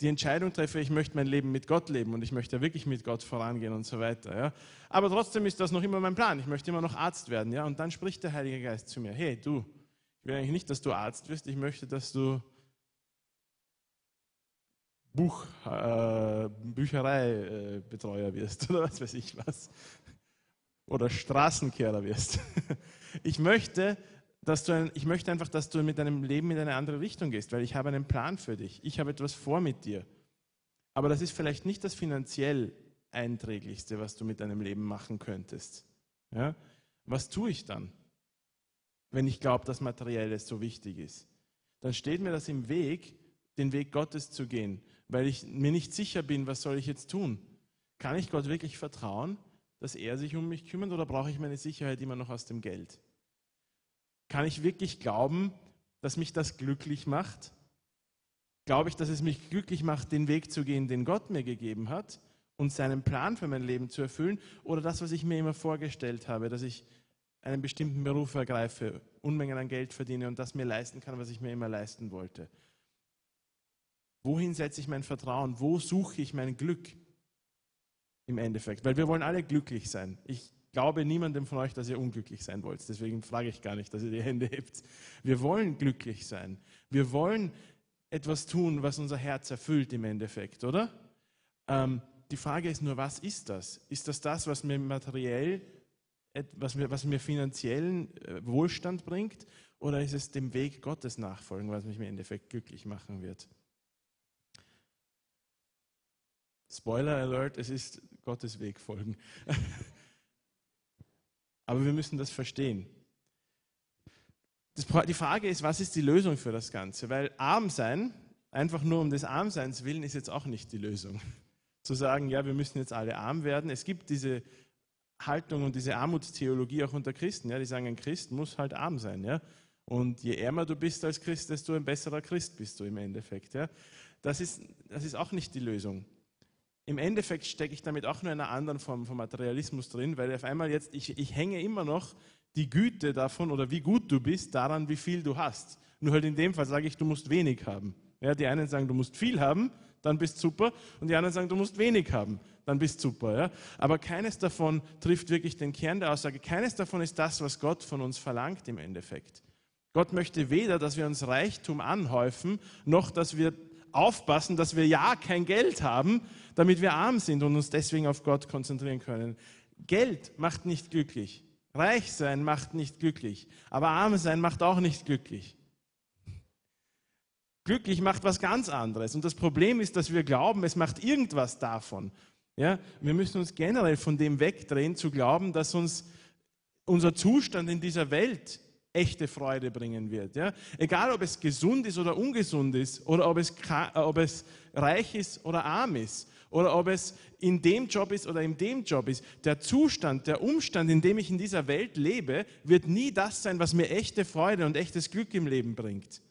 die Entscheidung treffe, ich möchte mein Leben mit Gott leben und ich möchte wirklich mit Gott vorangehen und so weiter. Ja. Aber trotzdem ist das noch immer mein Plan. Ich möchte immer noch Arzt werden. Ja. Und dann spricht der Heilige Geist zu mir: Hey, du, ich will eigentlich nicht, dass du Arzt wirst. Ich möchte, dass du Buch, äh, Büchereibetreuer wirst oder was weiß ich was. Oder Straßenkehrer wirst. Ich möchte, dass du ein, ich möchte einfach, dass du mit deinem Leben in eine andere Richtung gehst, weil ich habe einen Plan für dich. Ich habe etwas vor mit dir. Aber das ist vielleicht nicht das finanziell einträglichste, was du mit deinem Leben machen könntest. Ja? Was tue ich dann, wenn ich glaube, dass Materielles so wichtig ist? Dann steht mir das im Weg, den Weg Gottes zu gehen, weil ich mir nicht sicher bin, was soll ich jetzt tun? Kann ich Gott wirklich vertrauen, dass er sich um mich kümmert oder brauche ich meine Sicherheit immer noch aus dem Geld? Kann ich wirklich glauben, dass mich das glücklich macht? Glaube ich, dass es mich glücklich macht, den Weg zu gehen, den Gott mir gegeben hat und seinen Plan für mein Leben zu erfüllen? Oder das, was ich mir immer vorgestellt habe, dass ich einen bestimmten Beruf ergreife, Unmengen an Geld verdiene und das mir leisten kann, was ich mir immer leisten wollte? Wohin setze ich mein Vertrauen? Wo suche ich mein Glück im Endeffekt? Weil wir wollen alle glücklich sein. Ich glaube niemandem von euch, dass ihr unglücklich sein wollt. Deswegen frage ich gar nicht, dass ihr die Hände hebt. Wir wollen glücklich sein. Wir wollen etwas tun, was unser Herz erfüllt im Endeffekt, oder? Ähm, die Frage ist nur, was ist das? Ist das das, was mir materiell, was mir, was mir finanziellen äh, Wohlstand bringt? Oder ist es dem Weg Gottes nachfolgen, was mich im Endeffekt glücklich machen wird? Spoiler Alert, es ist Gottes Weg folgen. Aber wir müssen das verstehen. Das, die Frage ist, was ist die Lösung für das Ganze? Weil arm sein, einfach nur um des Armseins willen, ist jetzt auch nicht die Lösung. zu sagen, ja, wir müssen jetzt alle arm werden. Es gibt diese Haltung und diese Armutstheologie auch unter Christen. Ja, die sagen, ein Christ muss halt arm sein. Ja? Und je ärmer du bist als Christ, desto ein besserer Christ bist du im Endeffekt. Ja? Das, ist, das ist auch nicht die Lösung. Im Endeffekt stecke ich damit auch nur in einer anderen Form von Materialismus drin, weil auf einmal jetzt, ich, ich hänge immer noch die Güte davon oder wie gut du bist daran, wie viel du hast. Nur halt in dem Fall sage ich, du musst wenig haben. Ja, die einen sagen, du musst viel haben, dann bist super. Und die anderen sagen, du musst wenig haben, dann bist super. Ja? Aber keines davon trifft wirklich den Kern der Aussage. Keines davon ist das, was Gott von uns verlangt im Endeffekt. Gott möchte weder, dass wir uns Reichtum anhäufen, noch dass wir aufpassen, dass wir ja kein Geld haben, damit wir arm sind und uns deswegen auf Gott konzentrieren können. Geld macht nicht glücklich. Reich sein macht nicht glücklich. Aber arm sein macht auch nicht glücklich. Glücklich macht was ganz anderes. Und das Problem ist, dass wir glauben, es macht irgendwas davon. Ja, wir müssen uns generell von dem wegdrehen, zu glauben, dass uns unser Zustand in dieser Welt echte Freude bringen wird. Ja? Egal, ob es gesund ist oder ungesund ist, oder ob es, ob es reich ist oder arm ist, oder ob es in dem Job ist oder in dem Job ist. Der Zustand, der Umstand, in dem ich in dieser Welt lebe, wird nie das sein, was mir echte Freude und echtes Glück im Leben bringt.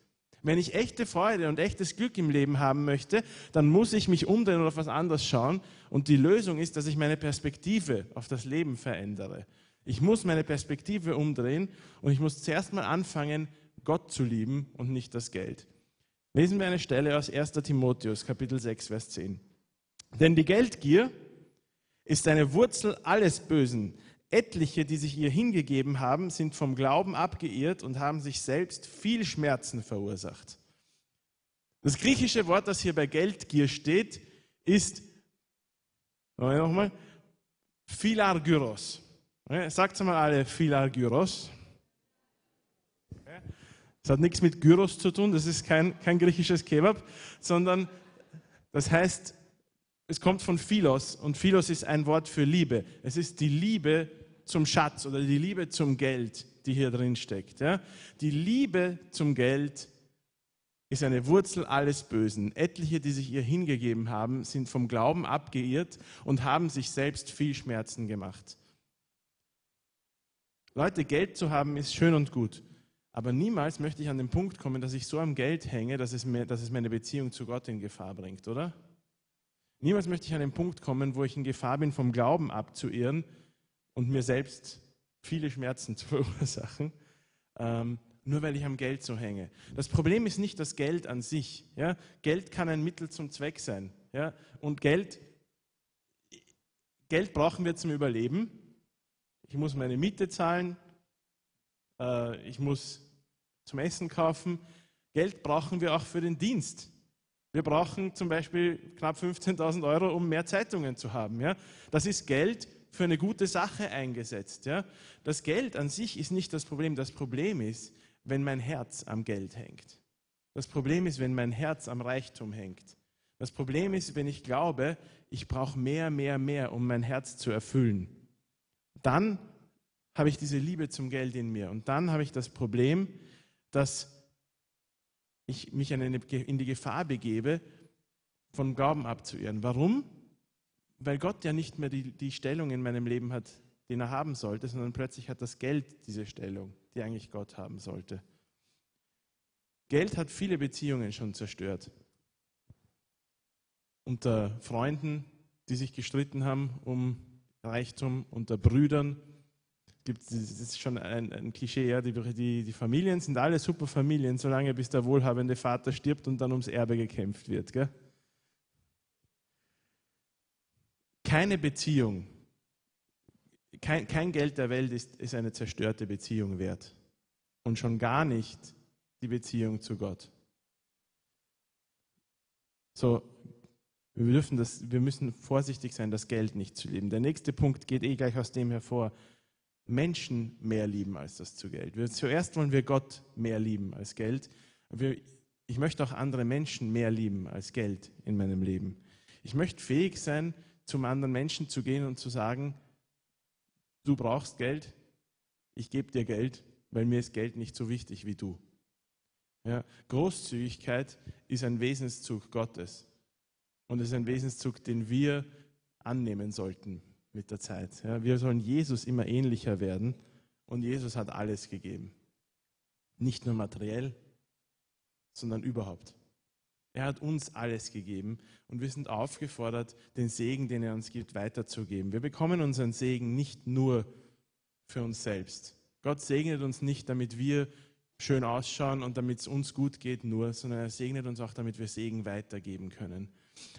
Wenn ich echte Freude und echtes Glück im Leben haben möchte, dann muss ich mich umdrehen oder auf was anderes schauen. Und die Lösung ist, dass ich meine Perspektive auf das Leben verändere. Ich muss meine Perspektive umdrehen und ich muss zuerst mal anfangen, Gott zu lieben und nicht das Geld. Lesen wir eine Stelle aus 1. Timotheus, Kapitel 6, Vers 10. Denn die Geldgier ist eine Wurzel alles Bösen. Etliche, die sich ihr hingegeben haben, sind vom Glauben abgeirrt und haben sich selbst viel Schmerzen verursacht. Das griechische Wort, das hier bei Geldgier steht, ist, nochmal, Philargyros. Sagt mal alle Philargyros. Das hat nichts mit Gyros zu tun, das ist kein, kein griechisches Kebab, sondern das heißt, es kommt von Philos und Philos ist ein Wort für Liebe. Es ist die Liebe zum Schatz oder die Liebe zum Geld, die hier drin steckt. Ja? Die Liebe zum Geld ist eine Wurzel alles Bösen. Etliche, die sich ihr hingegeben haben, sind vom Glauben abgeirrt und haben sich selbst viel Schmerzen gemacht. Leute, Geld zu haben ist schön und gut. Aber niemals möchte ich an den Punkt kommen, dass ich so am Geld hänge, dass es, mir, dass es meine Beziehung zu Gott in Gefahr bringt, oder? Niemals möchte ich an den Punkt kommen, wo ich in Gefahr bin, vom Glauben abzuirren und mir selbst viele Schmerzen zu verursachen, ähm, nur weil ich am Geld so hänge. Das Problem ist nicht das Geld an sich. Ja? Geld kann ein Mittel zum Zweck sein. Ja? Und Geld, Geld brauchen wir zum Überleben. Ich muss meine Miete zahlen, äh, ich muss zum Essen kaufen. Geld brauchen wir auch für den Dienst. Wir brauchen zum Beispiel knapp 15.000 Euro, um mehr Zeitungen zu haben. Ja? Das ist Geld, für eine gute Sache eingesetzt. Ja? Das Geld an sich ist nicht das Problem. Das Problem ist, wenn mein Herz am Geld hängt. Das Problem ist, wenn mein Herz am Reichtum hängt. Das Problem ist, wenn ich glaube, ich brauche mehr, mehr, mehr, um mein Herz zu erfüllen. Dann habe ich diese Liebe zum Geld in mir. Und dann habe ich das Problem, dass ich mich in die Gefahr begebe, vom Glauben abzuirren. Warum? weil Gott ja nicht mehr die, die Stellung in meinem Leben hat, den er haben sollte, sondern plötzlich hat das Geld diese Stellung, die eigentlich Gott haben sollte. Geld hat viele Beziehungen schon zerstört. Unter Freunden, die sich gestritten haben um Reichtum, unter Brüdern. das ist schon ein, ein Klischee, ja, die, die, die, Familien sind alle super Familien, solange bis der wohlhabende Vater stirbt und dann ums Erbe gekämpft wird. Gell? Keine Beziehung, kein, kein Geld der Welt ist, ist eine zerstörte Beziehung wert. Und schon gar nicht die Beziehung zu Gott. So, wir, dürfen das, wir müssen vorsichtig sein, das Geld nicht zu lieben. Der nächste Punkt geht eh gleich aus dem hervor. Menschen mehr lieben als das zu Geld. Wir, zuerst wollen wir Gott mehr lieben als Geld. Wir, ich möchte auch andere Menschen mehr lieben als Geld in meinem Leben. Ich möchte fähig sein, zum anderen Menschen zu gehen und zu sagen, du brauchst Geld, ich gebe dir Geld, weil mir ist Geld nicht so wichtig wie du. Ja, Großzügigkeit ist ein Wesenszug Gottes. Und es ist ein Wesenszug, den wir annehmen sollten mit der Zeit. Ja, wir sollen Jesus immer ähnlicher werden und Jesus hat alles gegeben. Nicht nur materiell, sondern überhaupt. Er hat uns alles gegeben und wir sind aufgefordert, den Segen, den er uns gibt, weiterzugeben. Wir bekommen unseren Segen nicht nur für uns selbst. Gott segnet uns nicht, damit wir schön ausschauen und damit es uns gut geht, nur, sondern er segnet uns auch, damit wir Segen weitergeben können.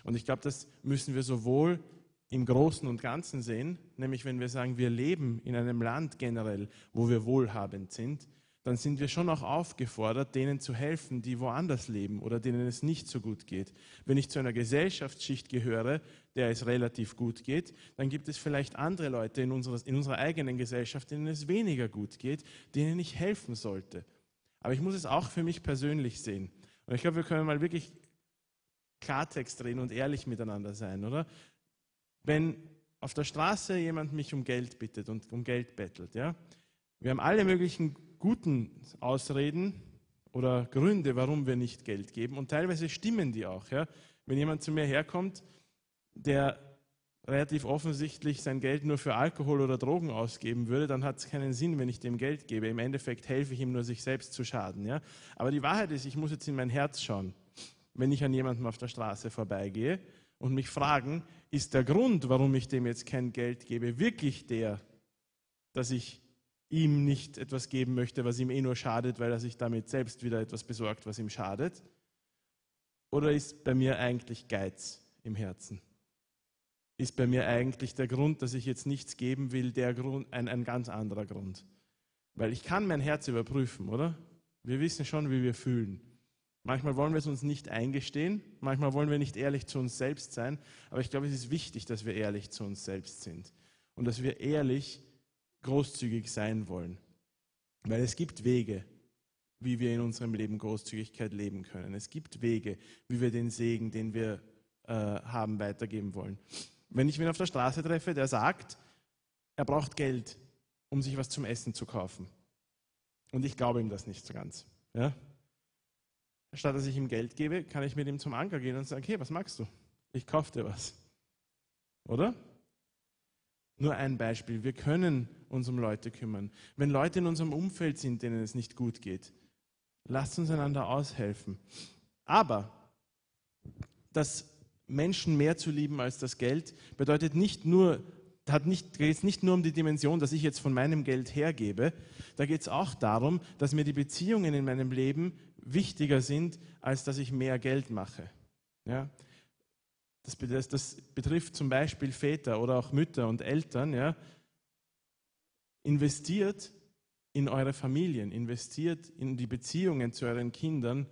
Und ich glaube, das müssen wir sowohl im Großen und Ganzen sehen, nämlich wenn wir sagen, wir leben in einem Land generell, wo wir wohlhabend sind, dann sind wir schon auch aufgefordert, denen zu helfen, die woanders leben oder denen es nicht so gut geht. Wenn ich zu einer Gesellschaftsschicht gehöre, der es relativ gut geht, dann gibt es vielleicht andere Leute in unserer, in unserer eigenen Gesellschaft, denen es weniger gut geht, denen ich helfen sollte. Aber ich muss es auch für mich persönlich sehen. Und ich glaube, wir können mal wirklich Klartext reden und ehrlich miteinander sein, oder? Wenn auf der Straße jemand mich um Geld bittet und um Geld bettelt, ja, wir haben alle möglichen guten Ausreden oder Gründe, warum wir nicht Geld geben und teilweise stimmen die auch. Ja. Wenn jemand zu mir herkommt, der relativ offensichtlich sein Geld nur für Alkohol oder Drogen ausgeben würde, dann hat es keinen Sinn, wenn ich dem Geld gebe. Im Endeffekt helfe ich ihm nur, sich selbst zu schaden. Ja? Aber die Wahrheit ist, ich muss jetzt in mein Herz schauen, wenn ich an jemandem auf der Straße vorbeigehe und mich fragen, ist der Grund, warum ich dem jetzt kein Geld gebe, wirklich der, dass ich ihm nicht etwas geben möchte, was ihm eh nur schadet, weil er sich damit selbst wieder etwas besorgt, was ihm schadet? Oder ist bei mir eigentlich Geiz im Herzen? Ist bei mir eigentlich der Grund, dass ich jetzt nichts geben will, der Grund, ein, ein ganz anderer Grund? Weil ich kann mein Herz überprüfen, oder? Wir wissen schon, wie wir fühlen. Manchmal wollen wir es uns nicht eingestehen, manchmal wollen wir nicht ehrlich zu uns selbst sein, aber ich glaube, es ist wichtig, dass wir ehrlich zu uns selbst sind und dass wir ehrlich großzügig sein wollen. Weil es gibt Wege, wie wir in unserem Leben Großzügigkeit leben können. Es gibt Wege, wie wir den Segen, den wir äh, haben, weitergeben wollen. Wenn ich ihn auf der Straße treffe, der sagt, er braucht Geld, um sich was zum Essen zu kaufen. Und ich glaube ihm das nicht so ganz. Ja? Statt dass ich ihm Geld gebe, kann ich mit ihm zum Anker gehen und sagen, okay, was magst du? Ich kaufe dir was. Oder? Nur ein Beispiel. Wir können uns um Leute kümmern. Wenn Leute in unserem Umfeld sind, denen es nicht gut geht, lasst uns einander aushelfen. Aber das Menschen mehr zu lieben als das Geld bedeutet nicht nur, hat nicht, geht es nicht nur um die Dimension, dass ich jetzt von meinem Geld hergebe, da geht es auch darum, dass mir die Beziehungen in meinem Leben wichtiger sind, als dass ich mehr Geld mache. Ja? Das, das, das, betrifft zum Beispiel Väter oder auch Mütter und Eltern. Ja. Investiert in eure Familien, investiert in die Beziehungen zu euren Kindern.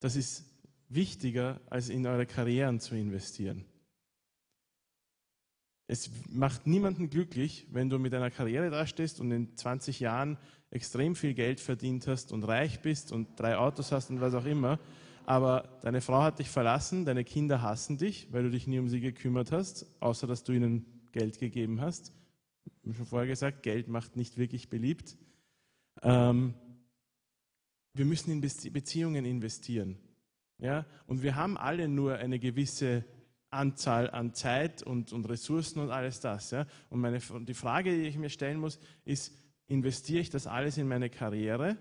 Das ist wichtiger, als in eure Karrieren zu investieren. Es macht niemanden glücklich, wenn du mit einer Karriere dastehst und in 20 Jahren extrem viel Geld verdient hast und reich bist und drei Autos hast und was auch immer aber deine Frau hat dich verlassen, deine Kinder hassen dich, weil du dich nie um sie gekümmert hast, außer dass du ihnen Geld gegeben hast. Ich habe schon vorher gesagt, Geld macht nicht wirklich beliebt. Ähm, wir müssen in Beziehungen investieren. Ja? Und wir haben alle nur eine gewisse Anzahl an Zeit und, und Ressourcen und alles das. Ja? Und meine, die Frage, die ich mir stellen muss, ist, investiere ich das alles in meine Karriere?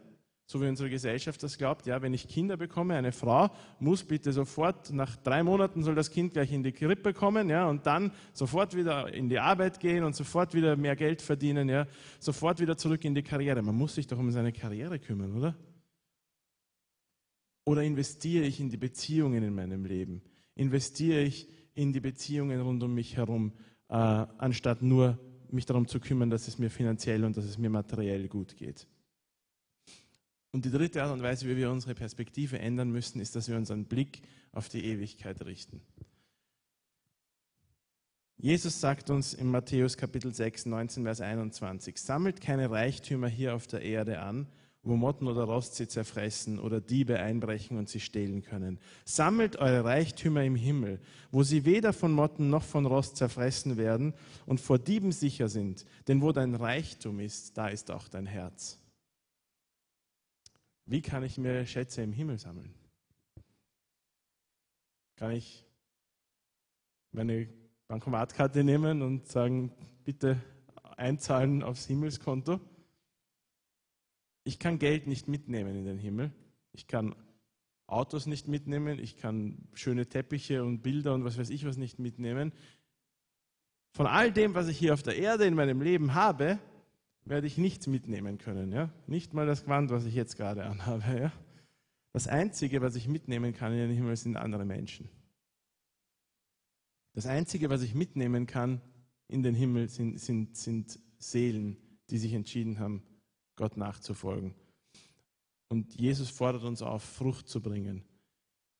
so wie unsere Gesellschaft das glaubt, ja, wenn ich Kinder bekomme, eine Frau muss bitte sofort, nach drei Monaten soll das Kind gleich in die Krippe kommen, ja, und dann sofort wieder in die Arbeit gehen und sofort wieder mehr Geld verdienen, ja, sofort wieder zurück in die Karriere. Man muss sich doch um seine Karriere kümmern, oder? Oder investiere ich in die Beziehungen in meinem Leben? Investiere ich in die Beziehungen rund um mich herum, äh, anstatt nur mich darum zu kümmern, dass es mir finanziell und dass es mir materiell gut geht? Und die dritte Art und Weise, wie wir unsere Perspektive ändern müssen, ist, dass wir unseren Blick auf die Ewigkeit richten. Jesus sagt uns in Matthäus Kapitel 6, 19, Vers 21, sammelt keine Reichtümer hier auf der Erde an, wo Motten oder Rost sie zerfressen oder Diebe einbrechen und sie stehlen können. Sammelt eure Reichtümer im Himmel, wo sie weder von Motten noch von Rost zerfressen werden und vor Dieben sicher sind. Denn wo dein Reichtum ist, da ist auch dein Herz. Wie kann ich mir Schätze im Himmel sammeln? Kann ich meine Bankomatkarte nehmen und sagen, bitte einzahlen aufs Himmelskonto. Ich kann Geld nicht mitnehmen in den Himmel. Ich kann Autos nicht mitnehmen. Ich kann schöne Teppiche und Bilder und was weiß ich was nicht mitnehmen. Von all dem, was ich hier auf der Erde in meinem Leben habe, werde ich nichts mitnehmen können. Ja? Nicht mal das Gewand, was ich jetzt gerade anhabe. Ja? Das Einzige, was ich mitnehmen kann in den Himmel, sind andere Menschen. Das Einzige, was ich mitnehmen kann in den Himmel, sind, sind, sind Seelen, die sich entschieden haben, Gott nachzufolgen. Und Jesus fordert uns auf, Frucht zu bringen.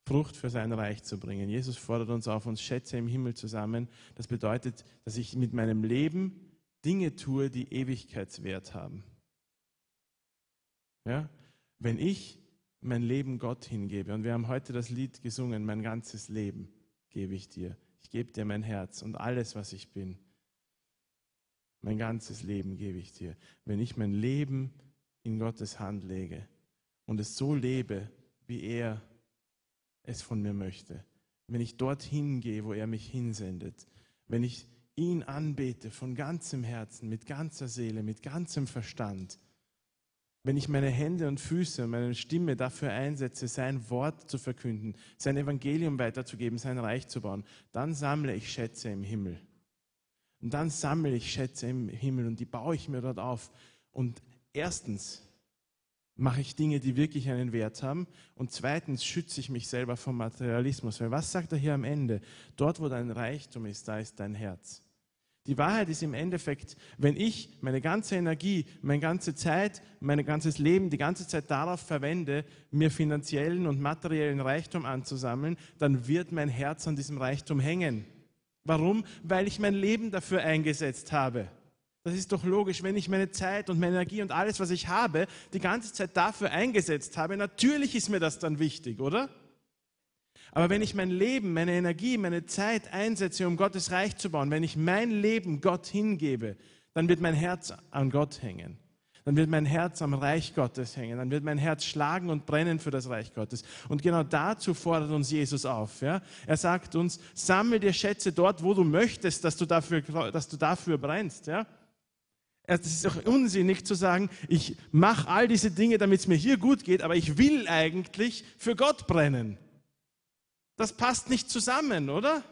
Frucht für sein Reich zu bringen. Jesus fordert uns auf, uns Schätze im Himmel zu sammeln. Das bedeutet, dass ich mit meinem Leben Dinge tue, die Ewigkeitswert haben. Ja? Wenn ich mein Leben Gott hingebe, und wir haben heute das Lied gesungen, mein ganzes Leben gebe ich dir. Ich gebe dir mein Herz und alles, was ich bin. Mein ganzes Leben gebe ich dir. Wenn ich mein Leben in Gottes Hand lege und es so lebe, wie er es von mir möchte, wenn ich dorthin gehe, wo er mich hinsendet, wenn ich ihn anbete von ganzem Herzen, mit ganzer Seele, mit ganzem Verstand, wenn ich meine Hände und Füße und meine Stimme dafür einsetze, sein Wort zu verkünden, sein Evangelium weiterzugeben, sein Reich zu bauen, dann sammle ich Schätze im Himmel. Und dann sammle ich Schätze im Himmel und die baue ich mir dort auf. Und erstens mache ich Dinge, die wirklich einen Wert haben. Und zweitens schütze ich mich selber vom Materialismus. Weil was sagt er hier am Ende? Dort, wo dein Reichtum ist, da ist dein Herz. Die Wahrheit ist im Endeffekt, wenn ich meine ganze Energie, meine ganze Zeit, mein ganzes Leben die ganze Zeit darauf verwende, mir finanziellen und materiellen Reichtum anzusammeln, dann wird mein Herz an diesem Reichtum hängen. Warum? Weil ich mein Leben dafür eingesetzt habe. Das ist doch logisch, wenn ich meine Zeit und meine Energie und alles, was ich habe, die ganze Zeit dafür eingesetzt habe. Natürlich ist mir das dann wichtig, oder? Aber wenn ich mein Leben, meine Energie, meine Zeit einsetze, um Gottes Reich zu bauen, wenn ich mein Leben Gott hingebe, dann wird mein Herz an Gott hängen. Dann wird mein Herz am Reich Gottes hängen. Dann wird mein Herz schlagen und brennen für das Reich Gottes. Und genau dazu fordert uns Jesus auf. Ja? Er sagt uns, sammel dir Schätze dort, wo du möchtest, dass du dafür, dass du dafür brennst. Ja? Es ist auch unsinnig zu sagen, ich mache all diese Dinge, damit es mir hier gut geht, aber ich will eigentlich für Gott brennen. Das passt nicht zusammen, oder?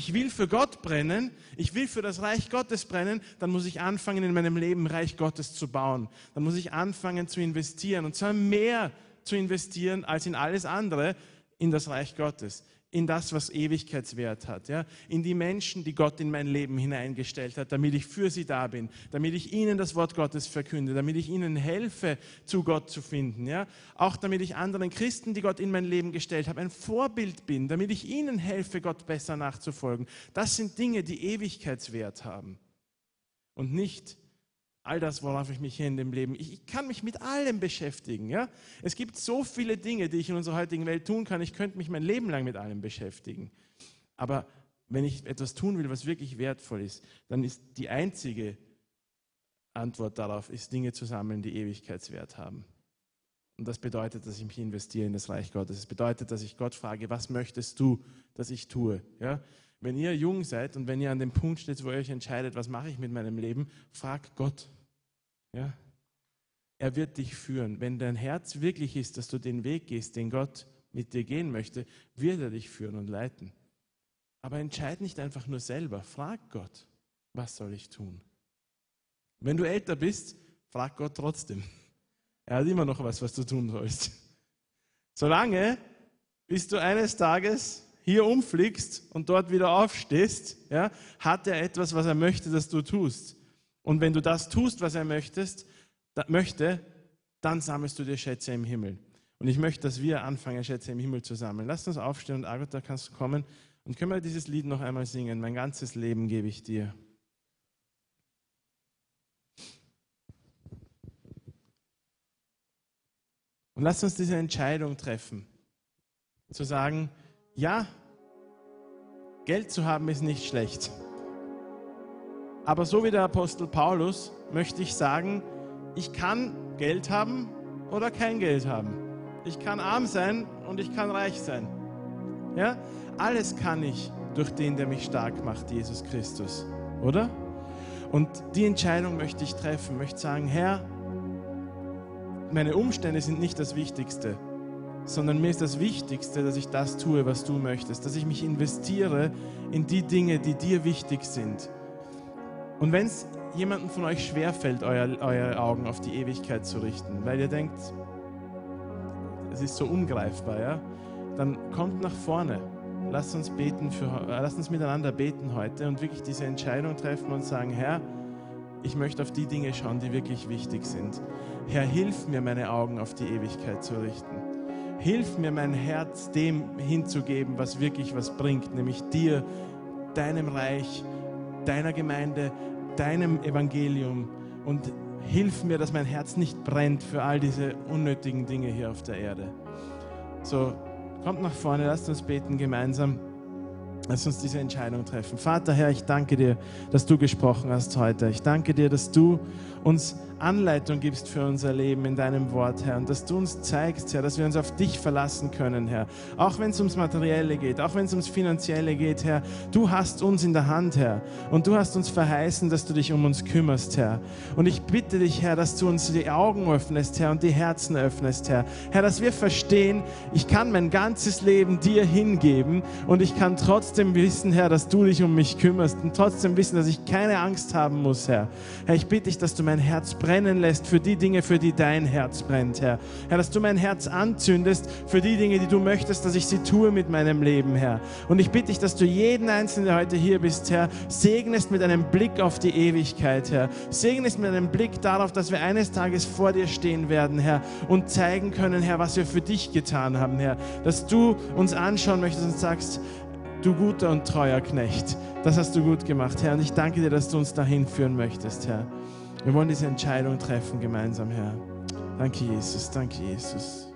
Ich will für Gott brennen, ich will für das Reich Gottes brennen, dann muss ich anfangen, in meinem Leben Reich Gottes zu bauen. Dann muss ich anfangen zu investieren und zwar mehr zu investieren als in alles andere in das Reich Gottes in das, was Ewigkeitswert hat, ja? in die Menschen, die Gott in mein Leben hineingestellt hat, damit ich für sie da bin, damit ich ihnen das Wort Gottes verkünde, damit ich ihnen helfe, zu Gott zu finden, ja? auch damit ich anderen Christen, die Gott in mein Leben gestellt hat, ein Vorbild bin, damit ich ihnen helfe, Gott besser nachzufolgen. Das sind Dinge, die Ewigkeitswert haben und nicht all das, worauf ich mich hier in dem Leben, ich, ich, kann mich mit allem beschäftigen. Ja? Es gibt so viele Dinge, die ich in unserer heutigen Welt tun kann. Ich könnte mich mein Leben lang mit allem beschäftigen. Aber wenn ich etwas tun will, was wirklich wertvoll ist, dann ist die einzige Antwort darauf, ist Dinge zu sammeln, die Ewigkeitswert haben. Und das bedeutet, dass ich mich investiere in das Reich Gottes. Es bedeutet, dass ich Gott frage, was möchtest du, dass ich tue? Ja? Wenn ihr jung seid und wenn ihr an dem Punkt steht, wo ihr euch entscheidet, was mache ich mit meinem Leben, fragt Gott. Ja? Er wird dich führen. Wenn dein Herz wirklich ist, dass du den Weg gehst, den Gott mit dir gehen möchte, wird er dich führen und leiten. Aber entscheid nicht einfach nur selber. Frag Gott, was soll ich tun? Wenn du älter bist, frag Gott trotzdem. Er hat immer noch was, was du tun sollst. Solange, bis du eines Tages hier umfliegst und dort wieder aufstehst, ja, hat er etwas, was er möchte, dass du tust. Und wenn du das tust, was er möchtest, da, möchte, dann sammelst du dir Schätze im Himmel. Und ich möchte, dass wir anfangen, Schätze im Himmel zu sammeln. Lass uns aufstehen und Agota, kannst du kommen und können wir dieses Lied noch einmal singen. Mein ganzes Leben gebe ich dir. Und lass uns diese Entscheidung treffen, zu sagen, ja, Geld zu haben ist nicht schlecht. Aber so wie der Apostel Paulus möchte ich sagen, ich kann Geld haben oder kein Geld haben. Ich kann arm sein und ich kann reich sein. Ja? Alles kann ich durch den, der mich stark macht, Jesus Christus. Oder? Und die Entscheidung möchte ich treffen, möchte sagen, Herr, meine Umstände sind nicht das Wichtigste, sondern mir ist das Wichtigste, dass ich das tue, was du möchtest, dass ich mich investiere in die Dinge, die dir wichtig sind. Und wenn es jemandem von euch schwerfällt, euer, eure Augen auf die Ewigkeit zu richten, weil ihr denkt, es ist so ungreifbar, ja, dann kommt nach vorne. Lasst uns beten für, äh, lasst uns miteinander beten heute und wirklich diese Entscheidung treffen und sagen, Herr, ich möchte auf die Dinge schauen, die wirklich wichtig sind. Herr, hilf mir, meine Augen auf die Ewigkeit zu richten. Hilf mir, mein Herz dem hinzugeben, was wirklich was bringt, nämlich dir, deinem Reich, deiner Gemeinde, deinem Evangelium. Und hilf mir, dass mein Herz nicht brennt für all diese unnötigen Dinge hier auf der Erde. So, kommt nach vorne, lasst uns beten gemeinsam. Lass uns diese Entscheidung treffen. Vater, Herr, ich danke dir, dass du gesprochen hast heute. Ich danke dir, dass du uns Anleitung gibst für unser Leben in deinem Wort, Herr. Und dass du uns zeigst, Herr, dass wir uns auf dich verlassen können, Herr. Auch wenn es ums Materielle geht, auch wenn es ums Finanzielle geht, Herr. Du hast uns in der Hand, Herr. Und du hast uns verheißen, dass du dich um uns kümmerst, Herr. Und ich bitte dich, Herr, dass du uns die Augen öffnest, Herr, und die Herzen öffnest, Herr. Herr, dass wir verstehen, ich kann mein ganzes Leben dir hingeben und ich kann trotzdem wissen, Herr, dass du dich um mich kümmerst und trotzdem wissen, dass ich keine Angst haben muss, Herr. Herr, ich bitte dich, dass du mein Herz brennen lässt für die Dinge, für die dein Herz brennt, Herr. Herr, dass du mein Herz anzündest für die Dinge, die du möchtest, dass ich sie tue mit meinem Leben, Herr. Und ich bitte dich, dass du jeden Einzelnen, der heute hier bist, Herr, segnest mit einem Blick auf die Ewigkeit, Herr. Segnest mit einem Blick darauf, dass wir eines Tages vor dir stehen werden, Herr, und zeigen können, Herr, was wir für dich getan haben, Herr. Dass du uns anschauen möchtest und sagst, du guter und treuer Knecht. Das hast du gut gemacht, Herr. Und ich danke dir, dass du uns dahin führen möchtest, Herr. Wir wollen diese Entscheidung treffen gemeinsam, Herr. Danke, Jesus. Danke, Jesus.